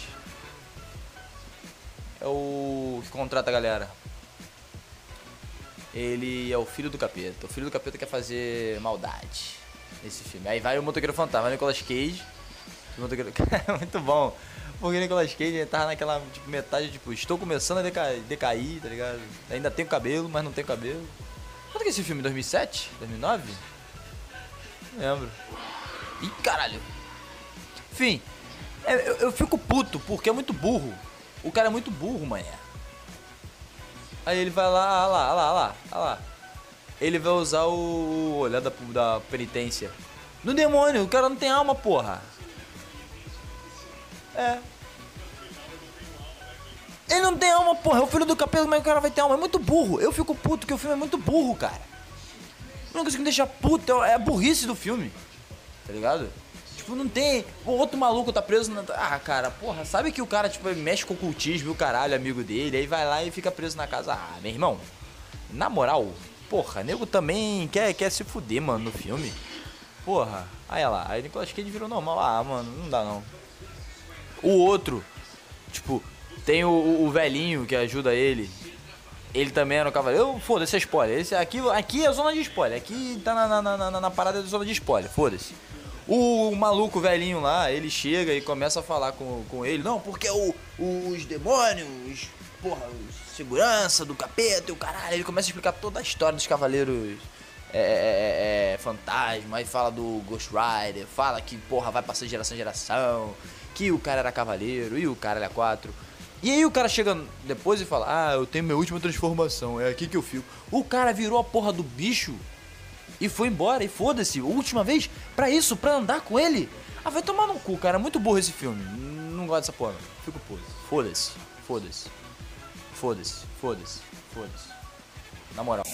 Speaker 5: É o que contrata a galera. Ele é o filho do capeta. O filho do capeta quer fazer maldade nesse filme. Aí vai o motoqueiro fantasma, Nicolas Cage. O motoqueiro... Muito bom. Porque Nicolas Cage tava naquela tipo, metade, tipo, estou começando a deca- decair, tá ligado? Ainda tenho cabelo, mas não tenho cabelo. Quando que é esse filme? 2007? 2009? Não lembro. Ih, caralho. Enfim, é, eu, eu fico puto porque é muito burro. O cara é muito burro, manhã. Aí ele vai lá, ah lá, ah lá, ah lá, ah lá. Ele vai usar o olhar da, da penitência. No demônio, o cara não tem alma, porra. É. Ele não tem alma, porra. É o filho do capeta, como é que o cara vai ter alma? É muito burro. Eu fico puto que o filme é muito burro, cara. Única coisa que me deixa puto é a burrice do filme. Tá ligado? Tipo, não tem. O outro maluco tá preso na. Ah, cara, porra, sabe que o cara, tipo, mexe com ocultismo e o caralho, amigo dele, aí vai lá e fica preso na casa. Ah, meu irmão, na moral, porra, nego também quer, quer se fuder, mano, no filme. Porra, aí lá, aí Nicolas Cage virou normal. Ah, mano, não dá não. O outro, tipo, tem o, o- velhinho que ajuda ele. Ele também era um cavaleiro. Foda-se, é spoiler. Esse, aqui, aqui é zona de spoiler. Aqui tá na, na, na, na- parada da zona de spoiler. Foda-se. O, maluco velhinho lá, ele chega e começa a falar com, com ele. Não, porque o, os demônios, porra, segurança do capeta e o caralho. Ele começa a explicar toda a história dos cavaleiros é, é, é, fantasma. Aí fala do Ghost Rider. Fala que, porra, vai passar de geração em geração. Que o cara era cavaleiro e o cara era quatro. E aí o cara chega depois e fala: Ah, eu tenho minha última transformação, é aqui que eu fico. O cara virou a porra do bicho e foi embora, e foda-se, última vez, pra isso, pra andar com ele. Ah, vai tomar no cu, cara, é muito burro esse filme. Não gosto dessa porra. Fico puto. Foda-se, foda-se, foda-se, foda-se, foda-se. Na moral.